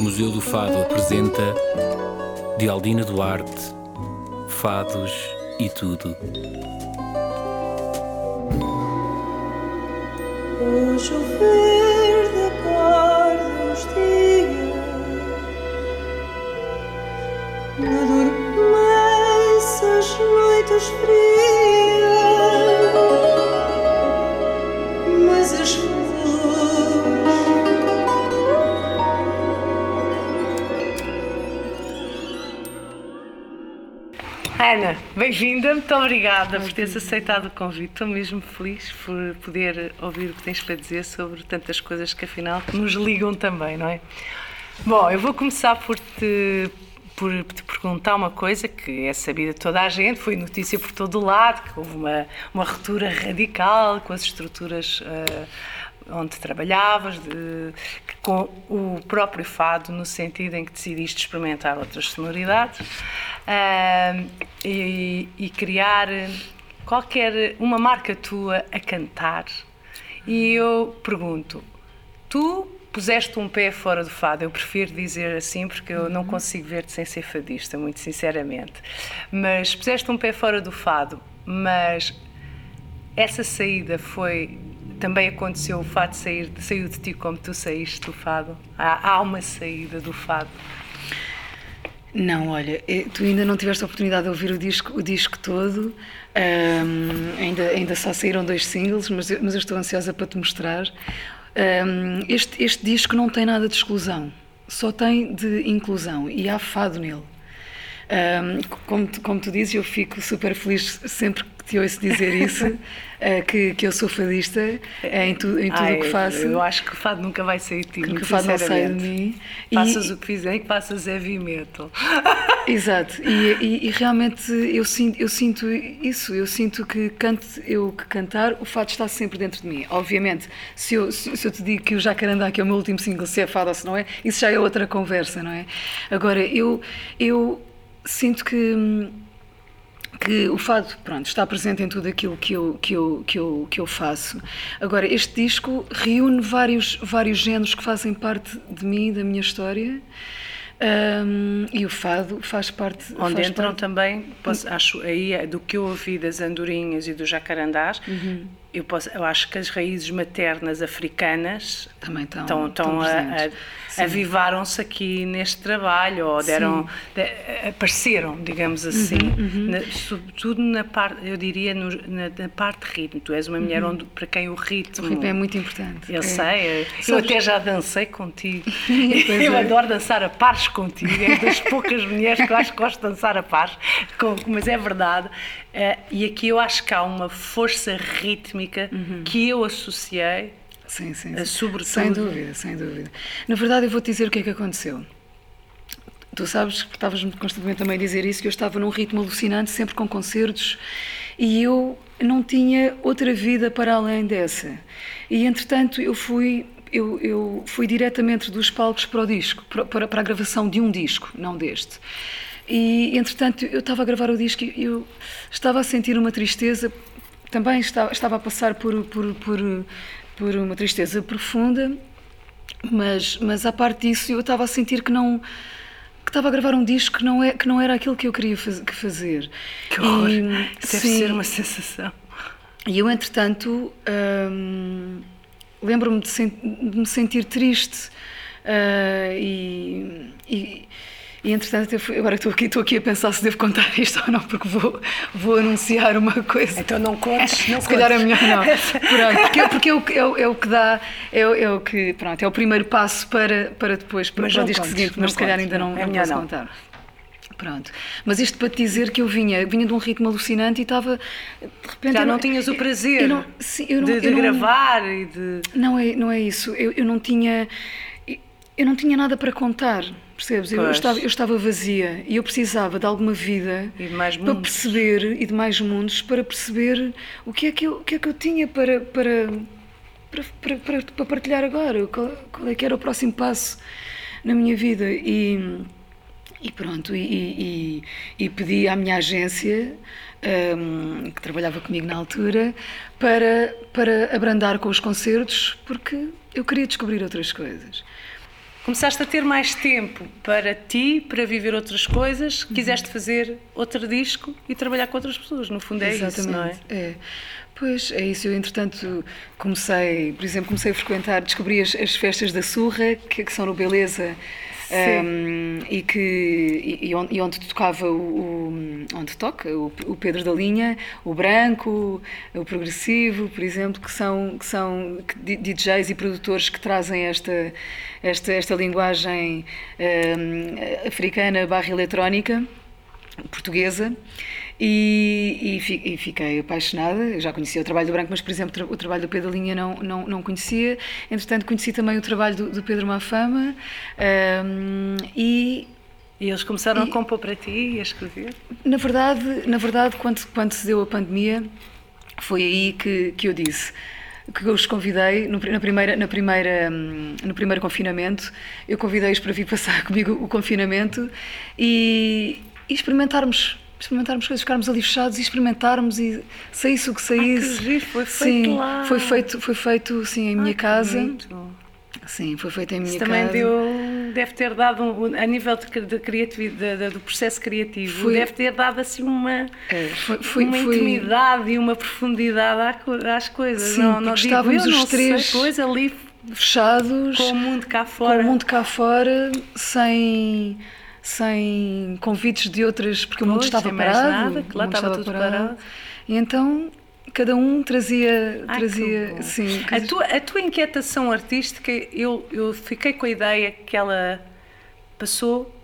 O Museu do Fado apresenta de Aldina Duarte, Fados e Tudo. O chover da cor dos dias Adormece as noites frias Ana, bem-vinda, muito obrigada por teres aceitado o convite. Estou mesmo feliz por poder ouvir o que tens para dizer sobre tantas coisas que afinal nos ligam também, não é? Bom, eu vou começar por te, por te perguntar uma coisa que é sabida de toda a gente, foi notícia por todo o lado, que houve uma, uma ruptura radical com as estruturas eh, onde trabalhavas, de- com o próprio fado, no sentido em que decidiste experimentar outras sonoridades ah, e, e criar qualquer uma marca tua a cantar. E eu pergunto, tu puseste um pé fora do fado, eu prefiro dizer assim porque eu não consigo ver-te sem ser fadista, muito sinceramente. Mas puseste um pé fora do fado, mas essa saída foi. Também aconteceu o fado sair, saiu de ti como tu saíste do fado? Há, há uma saída do fado. Não, olha, eh, tu ainda não tiveste a oportunidade de ouvir o disco, o disco todo. Ahm, ainda, ainda só saíram dois singles, mas eu, mas eu estou ansiosa para te mostrar. Ahm, este, este disco não tem nada de exclusão, só tem de inclusão e há fado nele. Ahm, como, tu, como tu dizes, eu fico super feliz sempre te ouço dizer isso, eh, que, que eu sou fadista eh, em, tu, em tudo o que faço. Eu acho que o fado nunca vai sair de ti. Que o fado não sai de mim. E- Faças o que fizer, que faças heavy metal. Exato, e, e- e realmente eu sinto, eu sinto isso, eu sinto que cante eu que cantar, o fado está sempre dentro de mim. Obviamente, se eu, se, se eu te digo que o Jacarandá, que é o meu último single, se é fado ou se não é, isso já é outra conversa, não é? Agora, eu, eu sinto que. Que o fado pronto, está presente em tudo aquilo que eu, que, eu, que, eu, que eu faço. Agora, este disco reúne vários, vários géneros que fazem parte de mim, da minha história, Hum, e o fado faz parte. Onde faz entram parte- também, posso- acho aí é do que eu ouvi das andorinhas e dos jacarandás, Uhum. Eu, posso, eu acho que as raízes maternas africanas Também estão- estão, estão estão avivaram-se aqui neste trabalho, ou deram, de- apareceram, digamos assim, Uhum, na- sobretudo na parte, eu diria, no- na, na parte de ritmo. Tu és uma mulher onde, para quem o ritmo. Uhum. O ritmo é muito importante. Eu É. sei, eu Sabes- até já dancei contigo. Eu é. adoro dançar a pares contigo, é das poucas mulheres que eu acho que gosto de dançar a pares, mas é verdade. Eh, e aqui eu acho que há uma força rítmica Uhum. que eu associei. Sim, sim, sim. sobretudo- Sem dúvida, sem dúvida. Na verdade, eu vou-te dizer o que é que aconteceu. Tu sabes que estavas-me constantemente também a dizer isso, que eu estava num ritmo alucinante, sempre com concertos, e eu não tinha outra vida para além dessa. E, entretanto, eu fui, eu, eu fui diretamente dos palcos para o disco, para, para a gravação de um disco, não deste. E, entretanto, eu estava a gravar o disco e eu estava a sentir uma tristeza, também estava, estava a passar por, por, por, por uma tristeza profunda, mas, mas à parte disso eu estava a sentir que não que estava a gravar um disco que não, é, que não era aquilo que eu queria faz- que fazer. Que horror! E, Deve sim, ser uma sensação. e eu, entretanto, hum, lembro-me de, sen- de me sentir triste e, e, e, entretanto, até fui- agora estou aqui, estou aqui a pensar se devo contar isto ou não, porque vou, vou anunciar uma coisa. Então não contes, não Se calhar é melhor não. Pronto, porque, porque é, o, que- é, o, é o que dá, é, o- é o que, pronto, é o primeiro passo para, para depois, para, para o não disco contes, seguinte, não mas se calhar contes, ainda não, não. É não posso não. contar. Pronto. Mas isto para te dizer que eu vinha, vinha de um ritmo alucinante e estava, de repente... Já eu não tinhas o prazer eu não- sim, eu não- de, de eu não- gravar e de. Não é, não é isso. Eu, eu não tinha... Eu não tinha nada para contar, percebes? Eu, estava, eu estava vazia e eu precisava de alguma vida E de mais para perceber e de mais mundos para perceber o que é que eu, o que é que eu tinha para, para, para, para, para, partilhar agora, qual, qual é que era o próximo passo na minha vida. E, e pronto, e, e, e- pedi à minha agência, hum, que trabalhava comigo na altura, para, para abrandar com os concertos, porque eu queria descobrir outras coisas. Começaste a ter mais tempo para ti, para viver outras coisas, quiseste fazer outro disco e trabalhar com outras pessoas. No fundo é isso, não é? é. Pois, é isso. Eu, entretanto, comecei, por exemplo, comecei a frequentar, descobri as, as festas da Surra, que, que são no Beleza, um, e, que, e, e onde, tocava o, o, onde toca o, o, Pedro da Linha, o Branco, o Progressivo, por exemplo, que são, que são DJs e produtores que trazem esta, esta, esta linguagem um, africana barra eletrónica portuguesa e, e, e, fiquei apaixonada. Eu já conhecia o trabalho do Branco, mas, por exemplo, o trabalho do Pedro Linha não, não, não conhecia. Entretanto, conheci também o trabalho do, do Pedro Mafama um, e e eles começaram e, a compor para ti e a escrever? Na verdade, na verdade quando, quando se deu a pandemia, foi aí que, que eu disse que eu os convidei no, na primeira, na primeira, no primeiro confinamento. Eu convidei-os para vir passar comigo o confinamento e, e experimentarmos experimentarmos coisas, ficarmos ali fechados e experimentarmos e saísse o que saísse. Ah, que giro, foi feito sim, lá. Foi feito, foi feito sim, em minha Ai, casa. Bonito. Sim, foi feito em minha Isso casa. também deu, deve ter dado, um, a nível de, de criatividade, do processo criativo, foi, deve ter dado assim uma, é, foi, foi, uma intimidade e uma profundidade às coisas. Sim, não, não estávamos digo, eu, os três sei, coisa ali fechados com o mundo cá fora. Com o mundo cá fora, sem sem convites de outras, porque pois, o mundo estava parado. Nada, que lá estava, estava tudo parado. parado. E então cada um trazia, Ai, trazia sim. A tua, a tua inquietação artística, eu, eu fiquei com a ideia que ela passou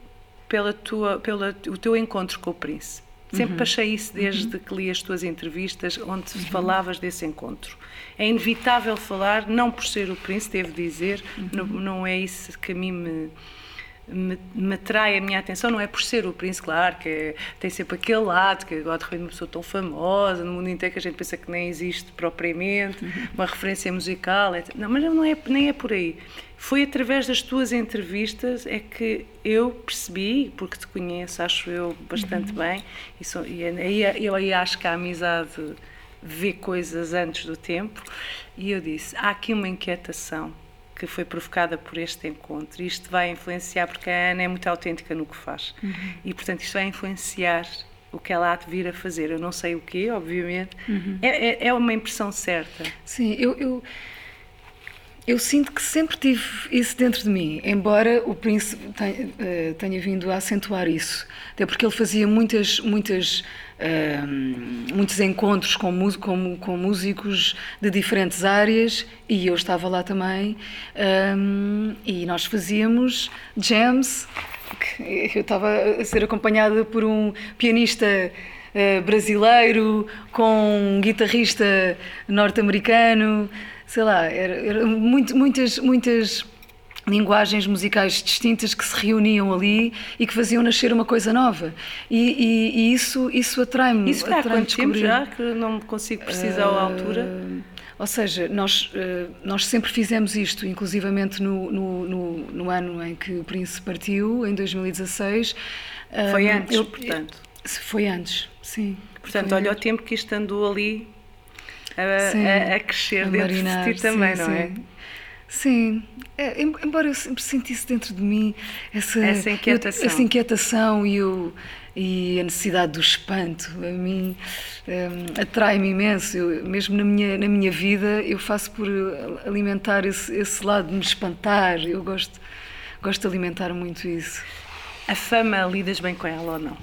pela tua, pela, o teu encontro com o príncipe. Sempre uhum. achei isso desde uhum. que li as tuas entrevistas, onde uhum. falavas desse encontro. É inevitável falar, não por ser o príncipe, devo dizer, não, não é isso que a mim me me, me atrai a minha atenção não é por ser o príncipe, claro, que é, tem sempre aquele lado, que agora de repente uma pessoa tão famosa no mundo inteiro que a gente pensa que nem existe propriamente, uhum. uma referência musical, etc. Não, mas não é, nem é por aí. Foi através das tuas entrevistas é que eu percebi, porque te conheço, acho eu, bastante uhum. bem, e, sou, e aí, eu aí acho que a amizade vê coisas antes do tempo, e eu disse, há aqui uma inquietação que foi provocada por este encontro. Isto vai influenciar, porque a Ana é muito autêntica no que faz. Uhum. E, portanto, isto vai influenciar o que ela há de vir a fazer. Eu não sei o quê, obviamente. Uhum. É, é, é, uma impressão certa. Sim, eu, eu, eu, sinto que sempre tive isso dentro de mim, embora o príncipe tenha, uh, tenha vindo a acentuar isso. Até porque ele fazia muitas, muitas muitos encontros com, com, com, músicos de diferentes áreas e eu estava lá também um, e nós fazíamos jams. Eu estava a ser acompanhada por um pianista uh, brasileiro com um guitarrista norte-americano, sei lá, era, era muito, muitas, muitas linguagens musicais distintas que se reuniam ali e que faziam nascer uma coisa nova. E, e, e isso, isso atrai-me. Isso foi há quanto tempo já que não consigo precisar uh, a altura? Ah, ou seja, nós, uh, nós sempre fizemos isto, inclusivamente no, no, no, no, ano em que o Príncipe partiu, em 2016. Foi antes, eu, portanto? Foi antes, sim. Portanto, olha o tempo que isto andou ali a, sim, a, a crescer a dentro marinar, de ti também, sim, não é? Sim, é, embora eu sempre sentisse dentro de mim essa, essa inquietação, eu, essa inquietação e, o, e a necessidade do espanto, a mim um, atrai-me imenso. Eu, mesmo na minha, na minha vida, eu faço por alimentar esse, esse lado de me espantar. Eu gosto, gosto de alimentar muito isso. A fama, lidas bem com ela ou não?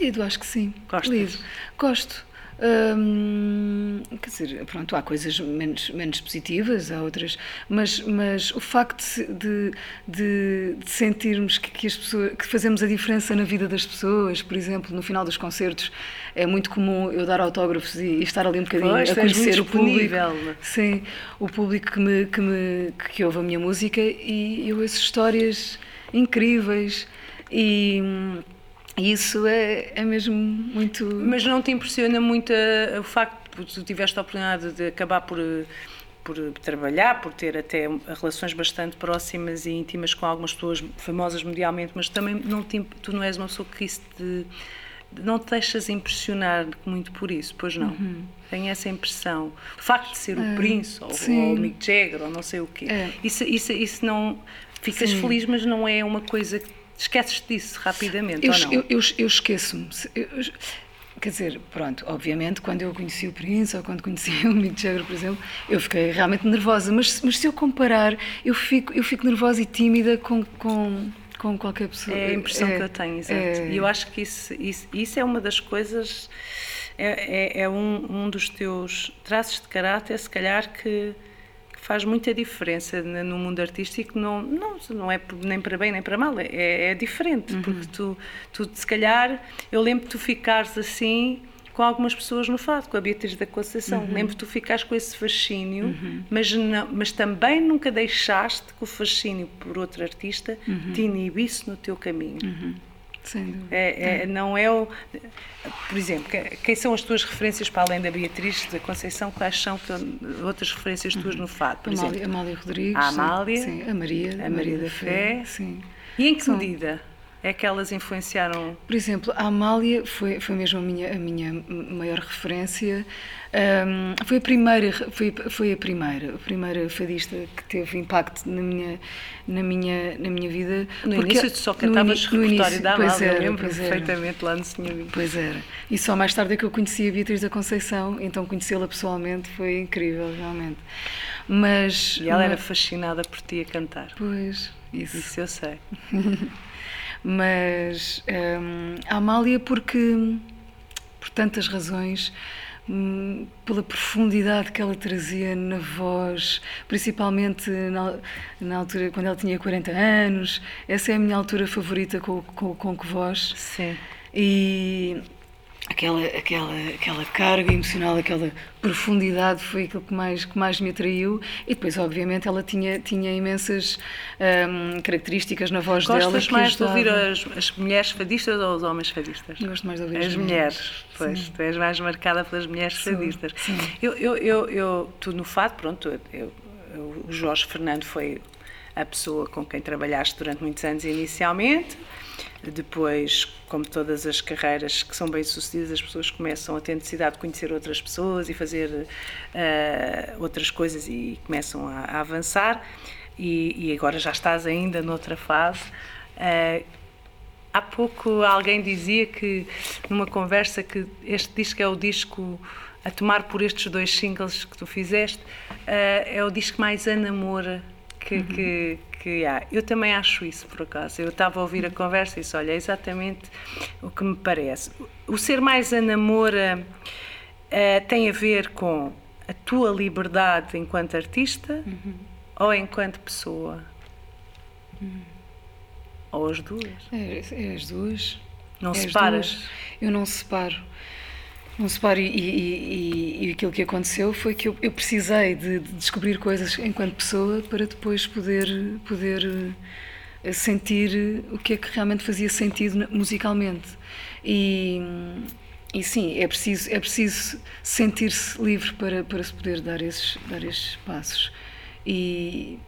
Lido, acho que sim. Gostas? Lido. Gosto. Hum, quer dizer, pronto, há coisas menos, menos positivas, há outras, mas, mas o facto de, de, de sentirmos que, que, as pessoas, que fazemos a diferença na vida das pessoas, por exemplo, no final dos concertos, é muito comum eu dar autógrafos e, e estar ali um bocadinho pois, a conhecer o público. Sim, o público que, me, que, me, que ouve a minha música e eu ouço histórias incríveis e isso é, é mesmo muito. Mas não te impressiona muito o facto de tu tiveste a oportunidade de acabar por por trabalhar, por ter até relações bastante próximas e íntimas com algumas pessoas famosas mundialmente, mas também não te, tu não és uma pessoa que isso te, não te deixas impressionar muito por isso, pois não? Uhum. Tenho essa impressão. O facto de ser é, o Prince ou, ou, o Mick Jagger ou não sei o quê, é. isso, isso, isso não ficas Sim. feliz, mas não é uma coisa que esqueces disso rapidamente, Eu, ou não? eu, eu, eu esqueço-me. Quer dizer, pronto, obviamente, quando eu conheci o Prince ou quando conheci o Mick Jagger, por exemplo, eu fiquei realmente nervosa. Mas, se- mas se eu comparar, eu fico, eu fico nervosa e tímida com, com, com qualquer pessoa. É a impressão que eu tenho, exato. é- E eu acho que isso, isso, isso é uma das coisas, é, é, é um, um dos teus traços de caráter, se calhar, que faz muita diferença no mundo artístico. Não, não, não é nem para bem nem para mal, é, é diferente, Uhum. porque tu, tu, se calhar, eu lembro de tu ficares assim com algumas pessoas no fado, com a Beatriz da Conceição. Uhum. Lembro de tu ficares com esse fascínio, mas, não, mas também nunca deixaste que o fascínio por outro artista Uhum. te inibisse no teu caminho. Dúvida. É, é- não é o. Por exemplo, que- quem são as tuas referências para além da Beatriz da Conceição? Quais são outras referências tuas no fado, por Amália, exemplo? Amália Rodrigues. A Amália, Sim, a Maria. a Maria da Fé. Sim. E em que São- medida é que elas influenciaram? Por exemplo, a Amália foi, foi mesmo a minha, a minha maior referência. Ahm, foi a primeira, foi, foi a primeira, a primeira fadista que teve impacto na minha, na minha, na minha vida. No porque- início tu só cantavas no repertório início, da Amália, eu era, lembro pois era. perfeitamente lá no Senhor. Pois era. E só mais tarde é que eu conheci a Beatriz da Conceição, então conhecê-la pessoalmente foi incrível, realmente. Mas. E ela era mas- fascinada por ti a cantar. Pois, isso. Isso eu sei. Mas hum, a Amália, porque, por tantas razões, hum, pela profundidade que ela trazia na voz, principalmente na, na altura, quando ela tinha 40 anos, essa é a minha altura favorita com, com, com que voz. Sim. E aquela, aquela, aquela carga emocional, aquela profundidade foi aquilo que mais, que mais me atraiu. E depois, obviamente, ela tinha, tinha imensas hum, características na voz dela. Gostas mais de ouvir as, as mulheres fadistas ou os homens fadistas? Gosto mais de ouvir As mulheres, pois, Sim. tu és mais marcada pelas mulheres Sou, fadistas. sim. Eu, eu, eu, eu, tu no fado, pronto, eu, eu- o Jorge Fernando foi a pessoa com quem trabalhaste durante muitos anos inicialmente. Depois, como todas as carreiras que são bem-sucedidas, as pessoas começam a ter necessidade de conhecer outras pessoas e fazer eh, outras coisas e começam a, a avançar. E, e agora já estás ainda noutra fase. Eh, Há pouco alguém dizia que, numa conversa, que este disco é o disco, a tomar por estes dois singles que tu fizeste, eh, é o disco mais a namora que, que, que há. Eu também acho isso, por acaso. Eu estava a ouvir a conversa e disse, olha, é exatamente o que me parece. O ser mais a namora eh, tem a ver com a tua liberdade enquanto artista ou enquanto pessoa? Ou as duas? É, é as duas. Não É as separas? duas. Eu não separo. Não separo e, e, e, e aquilo que aconteceu foi que eu, eu precisei de, de descobrir coisas enquanto pessoa para depois poder, poder eh, sentir o que é que realmente fazia sentido musicalmente. E, e sim, é preciso, é preciso sentir-se livre para, para se poder dar esses, dar esses passos. E,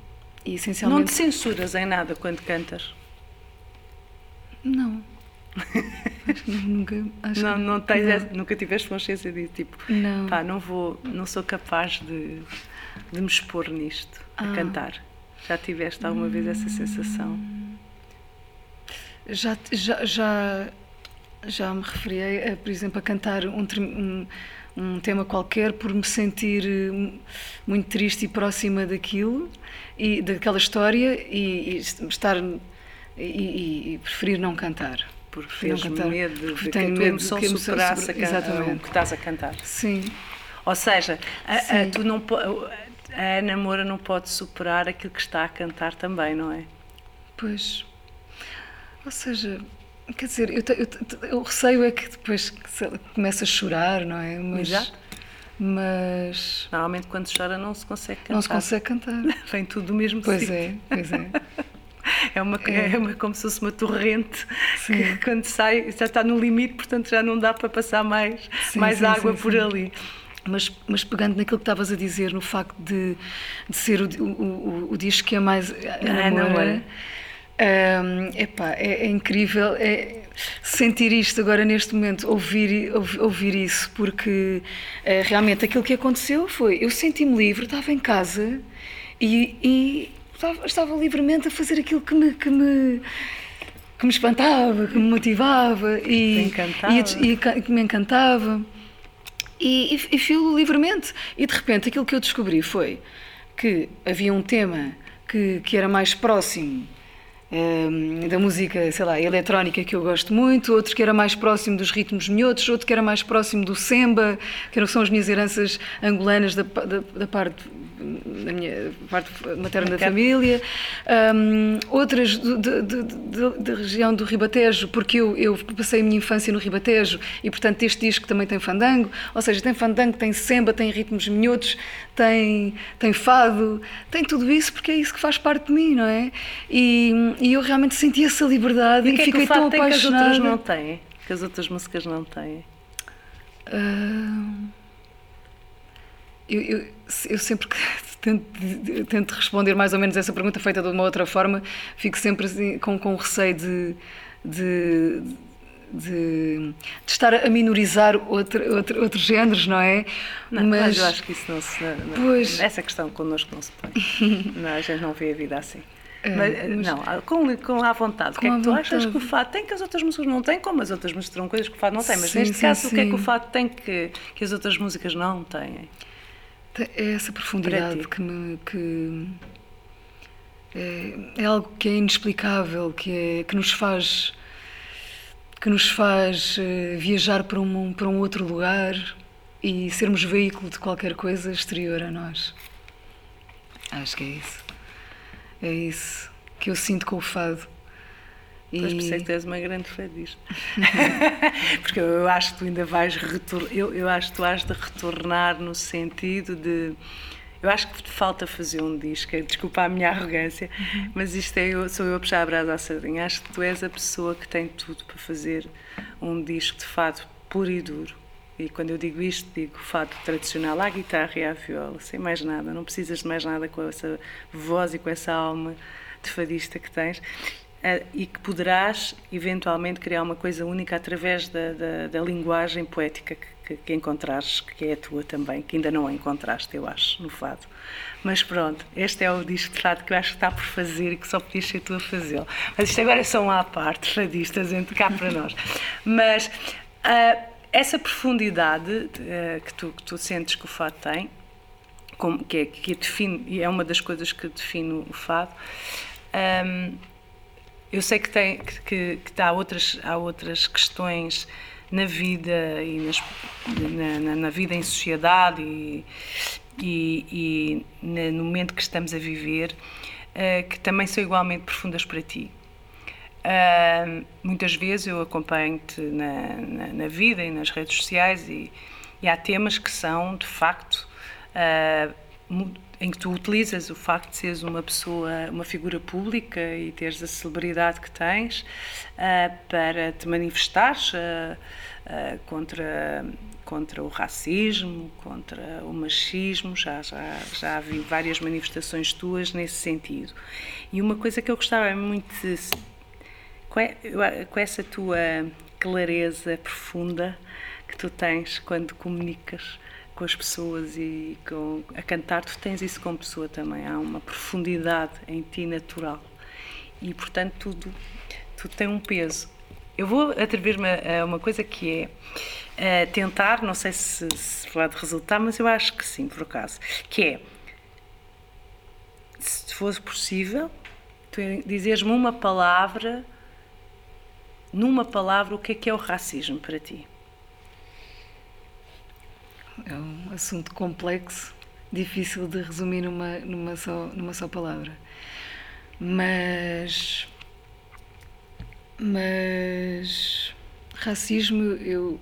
e Não essencialmente. te censuras em nada quando cantas? Não. Acho que nunca. Acho Não, não tens não. nunca tiveste consciência disso? Tipo, Não. pá, não vou, não sou capaz de, de me expor nisto, a Ah. cantar. Já tiveste alguma vez essa sensação? Já, já, já, já me referi, a, por exemplo, a cantar um, um, um tema qualquer por me sentir eh, muito triste e próxima daquilo, e daquela história, e, e estar. E, e- e preferir não cantar. Porque tens cantar. medo de, de que a tenho emoção que superasse Exatamente. o que estás a cantar. Sim. Ou seja, a, a, tu não, a Ana Moura não pode superar aquilo que está a cantar também, não é? Pois. Ou seja, quer dizer, eu, eu, eu receio é que depois começa a chorar, não é? Mas, Exato. Mas Normalmente quando chora não se consegue cantar. não se consegue cantar. Vem tudo do mesmo Pois sítio. é, pois é. É, uma, É. é. uma, como se fosse uma torrente Sim. que quando sai já está no limite, portanto já não dá para passar mais, Sim, mais sim, água por ali. Mas, mas pegando naquilo que estavas a dizer, no facto de, de ser o, o, o, o disco que é mais a Ana namora, hum, epá, é, é incrível é sentir isto agora neste momento, ouvir, ouvir, isso, porque eh, realmente aquilo que aconteceu foi, eu senti-me livre, estava em casa e, e estava, estava livremente a fazer aquilo que me, que me, que me espantava, que me motivava e, e, e que me encantava. E, e, e filo livremente. E de repente aquilo que eu descobri foi que havia um tema que, que era mais próximo hum, da música, sei lá, eletrónica que eu gosto muito, outro que era mais próximo dos ritmos minhotos, outro que era mais próximo do semba, que eram- são as minhas heranças angolanas da, da, da parte da minha parte materna da família, Hum, outras da região do Ribatejo, porque eu, eu passei a minha infância no Ribatejo e, portanto, este disco também tem fandango, ou seja, tem fandango, tem semba, tem ritmos minhotos, tem, tem fado, tem tudo isso porque é isso que faz parte de mim, não é? E, e eu realmente senti essa liberdade E e, o que é que fiquei o fado tão tem que as apaixonada. outras não têm? Que as outras músicas não têm? Ah, eu, eu, eu sempre que tento, tento responder mais ou menos essa pergunta feita de uma outra forma, fico sempre assim, com, com receio de, de, de, de estar a minorizar outro, outro, outros géneros, não é? Não, mas, eu acho que isso não se. não- Pois. Essa questão connosco não se põe. não, a gente não vê a vida assim. É, mas, mas- Não, com, com à vontade. o que é Com que tu achas vontade. que o fado tem que as outras músicas não têm? Como as outras músicas terão coisas que o fado não tem. Mas Sim, neste sim, caso, o que é que o sim. fado tem que, que as outras músicas não têm? É essa profundidade que me. Que é, é algo que é inexplicável, que, é, que nos faz. Que nos faz eh, viajar para um, para um outro lugar e sermos veículo de qualquer coisa exterior a nós. Acho que é isso. É isso que eu sinto com o fado. Pois por isso é que tu és uma grande fã disto. Porque eu, eu acho que tu ainda vais retornar. Eu, eu acho que tu has de retornar no sentido de. Eu acho que falta fazer um disco, desculpa a minha arrogância, mas isto é eu, sou eu a puxar a brasa à sardinha. Acho que tu és a pessoa que tem tudo para fazer um disco de fado puro e duro. E quando eu digo isto, digo fado tradicional à guitarra e à viola, sem mais nada. Não precisas de mais nada com essa voz e com essa alma de fadista que tens. E que poderás eventualmente criar uma coisa única através da, da, da linguagem poética que, que, que encontrares, que é a tua também, que ainda não a encontraste, eu acho, no fado. Mas pronto, este é o disco de fado que eu acho que está por fazer e que só podias ser tu a fazê-lo. Mas isto agora são à parte, fadistas, entre cá para nós. Mas ah, essa profundidade ah, que, tu, que tu sentes que o fado tem, como, que, é, que define, e é uma das coisas que define o fado. Ahm, eu sei que, tem, que, que, que há, outras, há outras questões na vida e nas, na, na- vida em sociedade e, e, e no momento que estamos a viver eh, que também são igualmente profundas para ti. Ah, muitas vezes eu acompanho-te na, na, na vida e nas redes sociais e, e há temas que são, de facto, mu- em que tu utilizas o facto de seres uma pessoa, uma figura pública e teres a celebridade que tens ah, para te manifestares ah, ah, contra, contra o racismo, contra o machismo. Já, já, já vi várias manifestações tuas nesse sentido. E uma coisa que eu gostava muito de com, eu- com essa tua clareza profunda que tu tens quando comunicas com as pessoas e com, a cantar, tu tens isso como pessoa também. Há uma profundidade em ti natural. E, portanto, tudo, tudo tem um peso. Eu vou atrever-me a a uma coisa que é eh, tentar, não sei se, se vai resultar, mas eu acho que sim, por acaso, que é se fosse possível, tu dizeres-me uma palavra, numa palavra, o que é que é o racismo para ti? É um assunto complexo, difícil de resumir numa, numa, só, numa só palavra. Mas. Mas. Racismo, eu,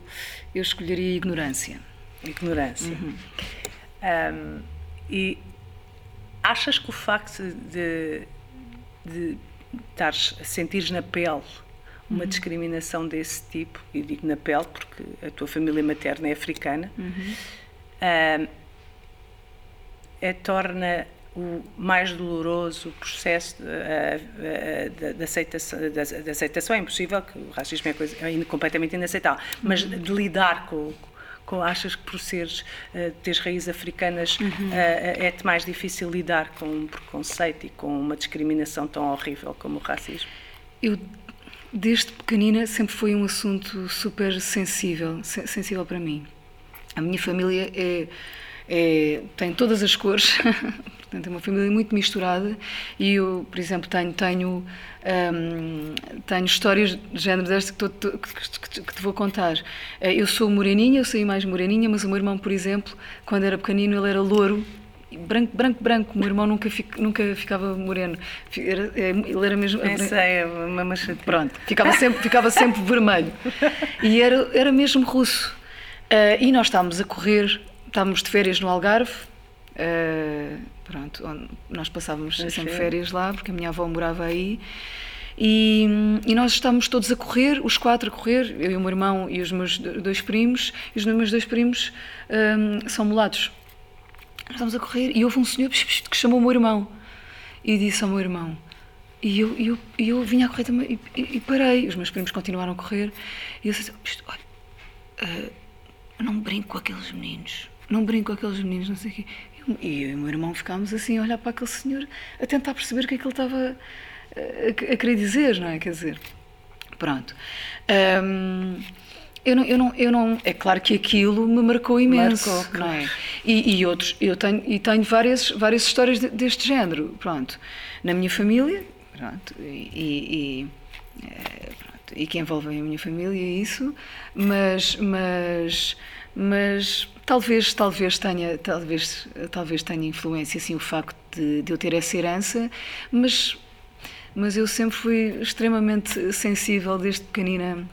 eu escolheria ignorância. Ignorância. Ahm, e achas que o facto de, de estares a sentires na pele uma discriminação desse tipo, e digo na pele porque a tua família materna é africana, ahm, é, torna o mais doloroso o processo de aceitação, de, aceitação. É impossível, que o racismo é, coisa, é completamente inaceitável, mas de lidar com, com achas que por seres, uh, teres raízes africanas, Uhum. uh, é-te mais difícil lidar com um preconceito e com uma discriminação tão horrível como o racismo? Eu, desde pequenina, sempre foi um assunto super sensível, se- sensível para mim. A minha família é, é- tem todas as cores, portanto, é uma família muito misturada. E eu, por exemplo, tenho, tenho, hum, tenho histórias de género tô- que- que- que te vou contar. Eh, Eu sou moreninha, eu saí mais moreninha, mas o meu irmão, por exemplo, quando era pequenino, ele era louro branco, branco, branco. O meu irmão nunca, nunca ficava moreno. Era- é, ele era mesmo. Nem sei, é uma machadinha. Pronto, ficava sempre, ficava sempre vermelho. E era, era mesmo russo. Ah, e nós estávamos a correr, estávamos de férias no Algarve. ah, pronto, nós passávamos Pois sempre é. férias lá, porque a minha avó morava aí. E, e nós estávamos todos a correr, os quatro a correr, eu e o meu irmão e os meus do- dois primos, e os meus dois primos ah, são mulatos. Nós estávamos a correr e houve um senhor que chamou o meu irmão e disse ao meu irmão. E eu, eu, eu vinha a correr também e, e- e parei. Os meus primos continuaram a correr e eu disse: "Isto, olha, ah, não brinco com aqueles meninos, não brinco com aqueles meninos, não sei o quê. E eu e o meu irmão ficámos assim a olhar para aquele senhor a tentar perceber o que é que ele estava a, a querer dizer, não é? Quer dizer, pronto. Ahm, eu não, eu não, eu não, é claro que aquilo me marcou imenso, Marcou, não é? E, e outros, eu tenho, e tenho várias, várias histórias de- deste género, pronto. Na minha família, pronto, e, e- eh, pronto, e que envolvem a minha família isso, mas, mas, mas talvez, talvez tenha, talvez, talvez tenha influência, assim, o facto de, de eu ter essa herança, mas, mas eu sempre fui extremamente sensível desde pequenina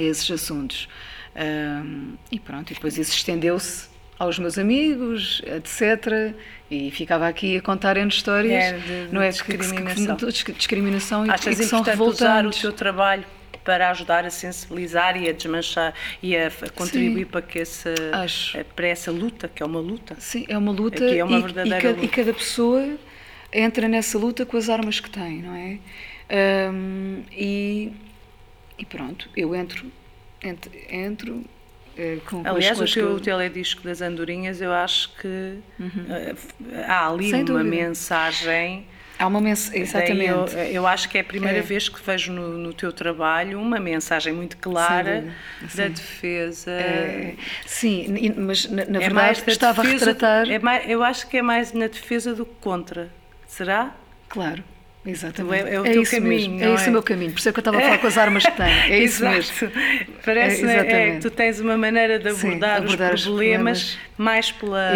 a esses assuntos. Ahm, e pronto, e depois isso estendeu-se aos meus amigos, etc. E ficava aqui a contar N histórias, É, de- não é? discriminação. Que, discriminação e, Achas e que são importante usar o revoltantes. teu trabalho para ajudar a sensibilizar e a desmanchar e a, contribuir para, que esse, Acho. para essa luta, que é uma luta? Sim, é uma luta, é uma e, verdadeira e, cada, luta. e cada pessoa entra nessa luta com as armas que tem, não é? Ahm, e, e pronto, eu entro, entro, entro eh, com, com Aliás, as o teu eu- teledisco das andorinhas, eu acho que eh, há ali Sem uma dúvida. mensagem. Há uma mensagem, exatamente. Eu, eu acho que é a primeira É. vez que vejo no, no teu trabalho uma mensagem muito clara da sim. defesa. É, sim, mas na, na É verdade da estava defesa- a retratar. é eu acho que é mais na defesa do que contra. Será? Claro, exatamente. É- é o teu isso caminho, mesmo, é esse é? o meu caminho. Por isso é que eu estava a falar com as armas que tenho. É isso mesmo. Parece É, é, que tu tens uma maneira de Sim, abordar, abordar os os problemas, problemas. mais pela,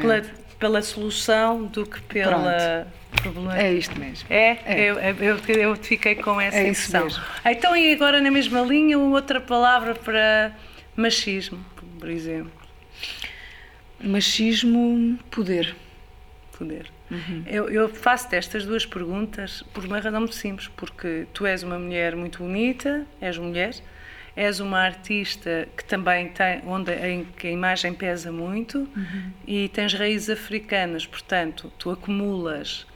pela, pela solução do que pela problema. É isto mesmo. É, É. Eu, eu, eu fiquei com essa É impressão. Então, e agora na mesma linha, outra palavra para machismo, por exemplo. Machismo, poder. Poder. Uhum. Eu, eu faço-te estas duas perguntas por uma razão muito simples, porque tu és uma mulher muito bonita, és mulher, és uma artista que também tem, onde em que a imagem pesa muito Uhum. e tens raízes africanas, portanto, tu acumulas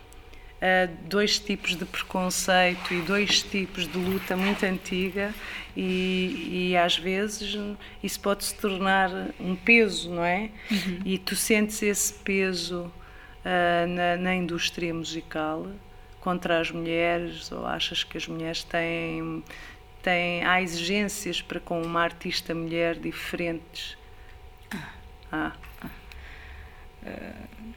ah, dois tipos de preconceito e dois tipos de luta muito antiga e, e às vezes isso pode se tornar um peso, não é? E tu sentes esse peso na, na indústria musical contra as mulheres ou achas que as mulheres têm, têm há exigências para com uma artista mulher diferentes? Ah. Uh, há exi-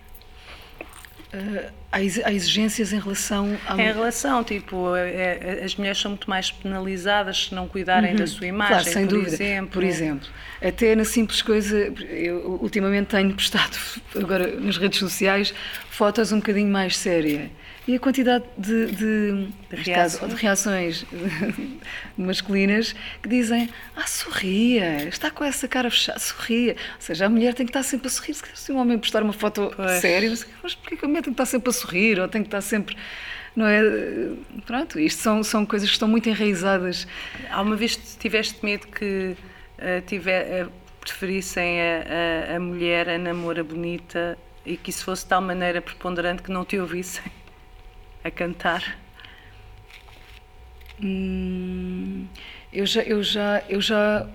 há exigências em relação à Em relação, tipo, é- é- as mulheres são muito mais penalizadas se não cuidarem da sua imagem, Uhum. Claro, sem por dúvida. exemplo. Por exemplo, até na simples coisa, eu ultimamente tenho postado agora nas redes sociais fotos um bocadinho mais séria. E a quantidade de, de, caso, reações? de reações masculinas que dizem: Ah, sorria, está com essa cara fechada, sorria. Ou seja, a mulher tem que estar sempre a sorrir. Se um homem postar uma foto Pois. séria, mas porquê que a mulher tem que estar sempre a sorrir ou tem que estar sempre. Não é? Pronto, isto são, são coisas que estão muito enraizadas Há uma vez tiveste medo que eh, tiver, eh, preferissem a, a, a mulher a namora bonita e que isso fosse de tal maneira preponderante que não te ouvissem a cantar? Hum, eu já, eu já, eu já,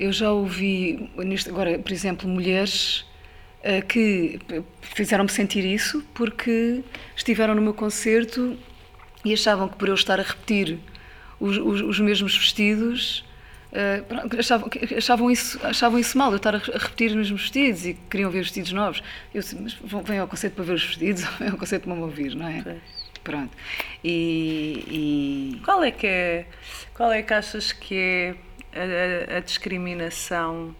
eu já ouvi, agora, por exemplo, mulheres uh, que fizeram-me sentir isso porque estiveram no meu concerto e achavam que por eu estar a repetir os, os, os mesmos vestidos Uh, achavam, achavam, isso, achavam isso mal, eu estar a repetir os mesmos vestidos e queriam ver vestidos novos. Eu disse, mas vêm ao concerto para ver os vestidos ou vêm ao concerto para me ouvir, não é? Pois. Pronto. E, e, Qual é que é, qual é que achas que é a, a, discriminação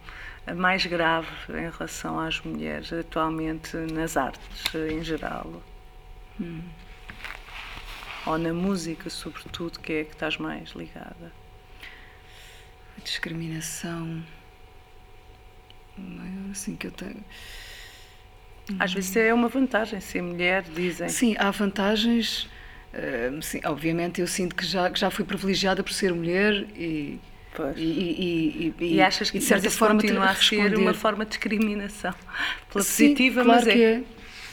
mais grave em relação às mulheres atualmente nas artes em geral? Hum. Ou na música, sobretudo, que é que estás mais ligada? A discriminação maior assim que eu tenho. Às vezes é uma vantagem ser mulher, dizem. Sim, há vantagens. Uh, sim, obviamente eu sinto que já, que já fui privilegiada por ser mulher e. E, e, e, e, achas que de certa forma continua a ser uma forma de discriminação pela sim, positiva, claro mas é. é.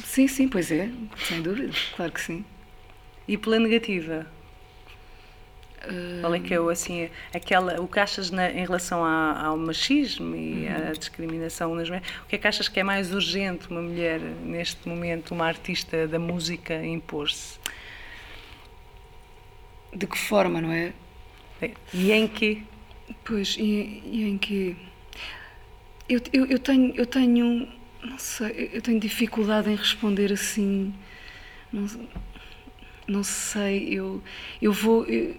Sim, sim, pois é, sem dúvida, claro que sim. E pela negativa? Qual é que é o, assim, aquela, o que achas na, em relação ao machismo e à uhum. discriminação nas mulheres? O que é que achas que é mais urgente uma mulher, neste momento, uma artista da música, impor-se? De que forma, não é? é e em que? Pois, e, e em que? Eu, eu, eu, tenho, eu tenho, não sei, eu tenho dificuldade em responder assim, não, não sei, eu, eu vou... Eu,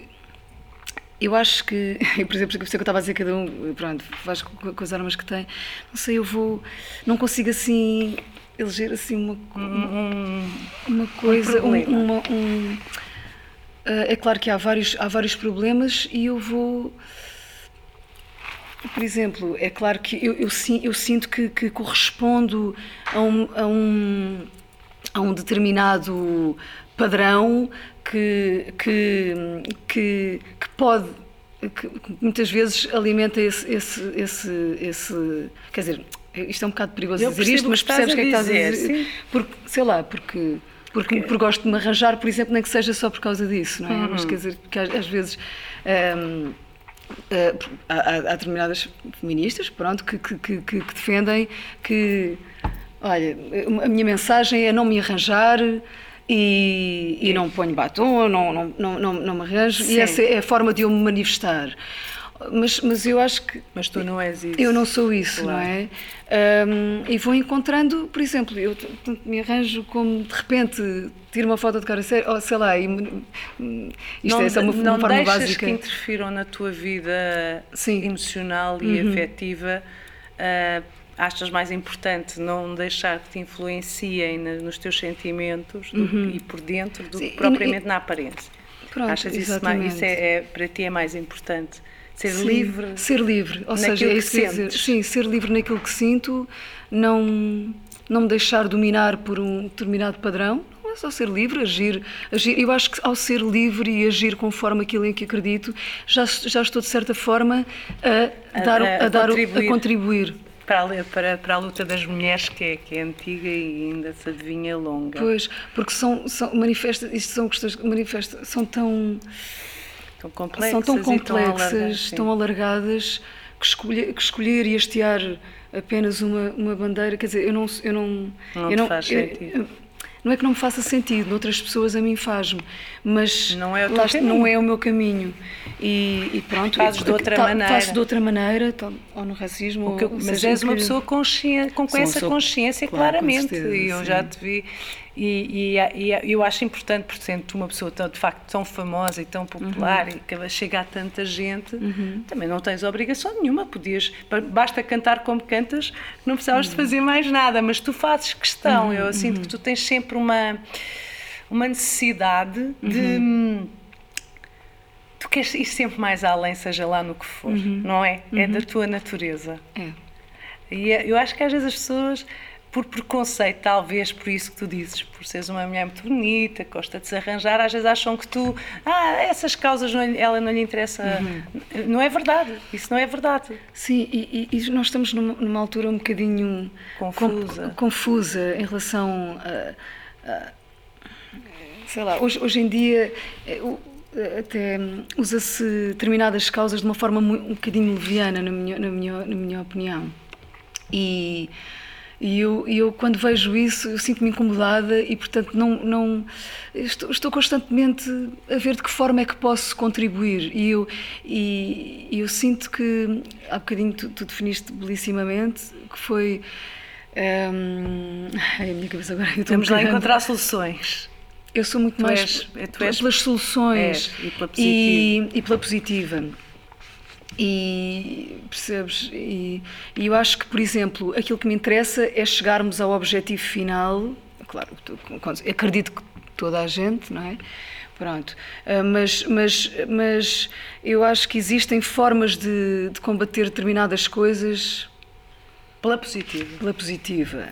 eu acho que, por exemplo, por isso que eu estava a dizer, cada um pronto, faz com as armas que tem. Não sei, eu vou. Não consigo assim eleger assim uma, uma, uma coisa. Um uma, um, eh, é claro que há vários, há vários problemas e eu vou. Por exemplo, é claro que eu, eu, eu sinto que, que correspondo a um, a um, a um determinado padrão que, que, que, que pode que muitas vezes alimenta esse, esse, esse, esse, quer dizer, isto é um bocado perigoso Eu dizer isto, mas percebes o que é que estás a dizer? Sim. Porque, sei lá, porque, porque, porque gosto de me arranjar, por exemplo, nem que seja só por causa disso, não é? Uhum. Mas quer dizer, que às, vezes um, uh, há, há, determinadas feministas, pronto, que, que, que, que defendem que, olha, a minha mensagem é não me arranjar, e, e não ponho batom, não, não, não, não, não me arranjo, Sim. e essa é a forma de eu me manifestar. Mas, mas eu acho que. Mas tu não és isso. Eu não sou isso, claro. não é? Um, e vou encontrando, por exemplo, eu me arranjo como de repente tiro uma foto de cara séria, ou sei lá, e, isto não, é só uma, não uma forma deixas básica. que interfiram na tua vida Sim. emocional e uhum. afetiva. Uh, achas mais importante não deixar que te influenciem nos teus sentimentos do, uhum. e por dentro do Sim, que propriamente e, na aparência. Pronto, achas isso, mais, isso é, é, para ti é mais importante? Ser Sim, livre? Ser livre, ou seja, é isso que dizer, sim, ser livre naquilo que sinto, não, não me deixar dominar por um determinado padrão, não é só ser livre, agir, agir. Eu acho que ao ser livre e agir conforme aquilo em que acredito, já, já estou de certa forma a, a dar, a, a, a dar, contribuir. a contribuir para a, para, para a luta das mulheres, que é, que é antiga e ainda se adivinha longa. Pois, porque são, são manifesta, isto são questões que manifesta, são tão, tão complexas, são tão complexas, tão alargadas, que, escolher, que escolher e hastear apenas uma, uma bandeira, quer dizer, eu não. Eu não, não eu não, faz eu, sentido. Eu, não é que não me faça sentido, noutras pessoas a mim faz-me, mas não é, o lá, não é o meu caminho. E, e pronto, fazes de outra maneira. Faço de outra maneira, ou no racismo. ou, mas és uma pessoa consciente, com, com essa consciência, claro, claramente. E eu sim. já te vi e, e, e, eu acho importante, por sendo uma pessoa tão, de facto tão famosa e tão popular uhum. e que chega a tanta gente, uhum. também não tens obrigação nenhuma. Podias, basta cantar como cantas, não precisavas uhum. de fazer mais nada, mas tu fazes questão. Eu sinto que tu tens sempre uma, uma necessidade de tu queres ir sempre mais além, seja lá no que for, uhum. não é? Uhum. É da tua natureza. É. E é, eu acho que às vezes as pessoas por preconceito, talvez por isso que tu dizes, por seres uma mulher muito bonita, gosta de se arranjar, às vezes acham que tu, ah, essas causas não, ela não lhe interessa. Uhum. Não é verdade, isso não é verdade. Sim, e, e nós estamos numa, numa, altura um bocadinho confusa, com, confusa em relação a, a, sei lá, hoje, hoje em dia. Eh, até hum, usa-se determinadas causas de uma forma um bocadinho leviana, na minha, na minha, na minha opinião. E, e eu, eu, quando vejo isso, eu sinto-me incomodada e, portanto, não, não estou, estou constantemente a ver de que forma é que posso contribuir. E eu, e, eu sinto que, há bocadinho tu, tu definiste belissimamente, que foi. hum, ai, a minha cabeça agora. Vamos lá pegando. encontrar soluções. Eu sou muito Tu mais és- tu és- pelas soluções és, e pela e, e pela positiva. E percebes? E, e eu acho que, por exemplo, aquilo que me interessa é chegarmos ao objetivo final. Claro, acredito que toda a gente, não é? Pronto. Ah, Mas, mas, mas eu acho que existem formas de, de combater determinadas coisas Pela positiva. pela positiva.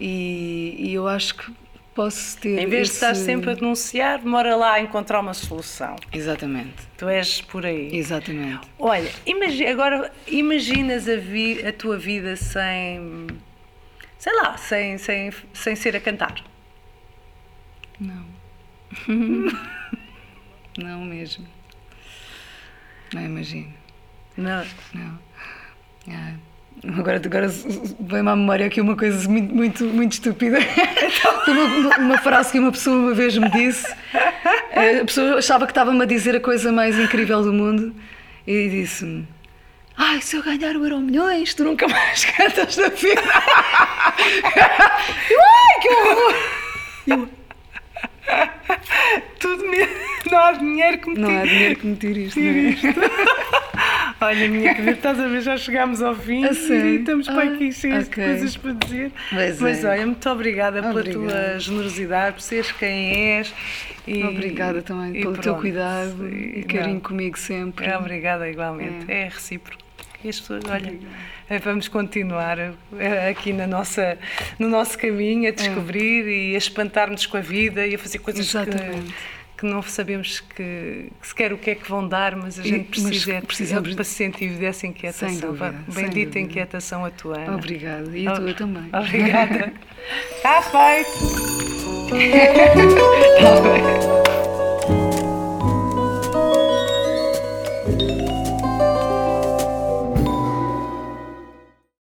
E, e eu acho que posso ter. Em vez de estar esse- sempre a denunciar, demora lá a encontrar uma solução. Exatamente. Tu és por aí. Exatamente. Olha, imagi- agora imaginas a, vi- a tua vida sem. sei lá, sem, sem, sem ser a cantar. Não. não mesmo. Não imagino. Não. Não. Ah, Agora, agora vem-me à memória aqui uma coisa muito, muito, muito estúpida. uma, uma- frase que uma pessoa uma vez me disse. Eh, A pessoa achava que estava-me a dizer a coisa mais incrível do mundo e disse-me: Ai, se eu ganhar o Euro Milhões, tu nunca mais cantas na vida. Eu, Ai, que horror! Tudo mesmo. Não há dinheiro que me Não há tire- dinheiro que me tire isto, é? Olha, minha querida, estás a ver, já chegámos ao fim A sério? e estamos para Ah, aqui cheios ok. de coisas para dizer. Pois Mas é. olha, muito obrigada pela Obrigada. tua generosidade, por seres quem és. E, Obrigada também e pelo teu pronto. cuidado e carinho não. comigo sempre. É, obrigada igualmente. É, recíproco. E as pessoas, olha, eh, vamos continuar eh, aqui na nossa, no nosso caminho a descobrir e a espantar-nos com a vida e a fazer coisas Exatamente. que não sabemos que, que sequer o que é que vão dar, mas a E- gente mas precisa é de- precisamos- para sentir dessa inquietação. Dúvida, Bendita inquietação a tua, Ana. Obrigada. E a tua também. Obrigada. Está feito. Tá bem.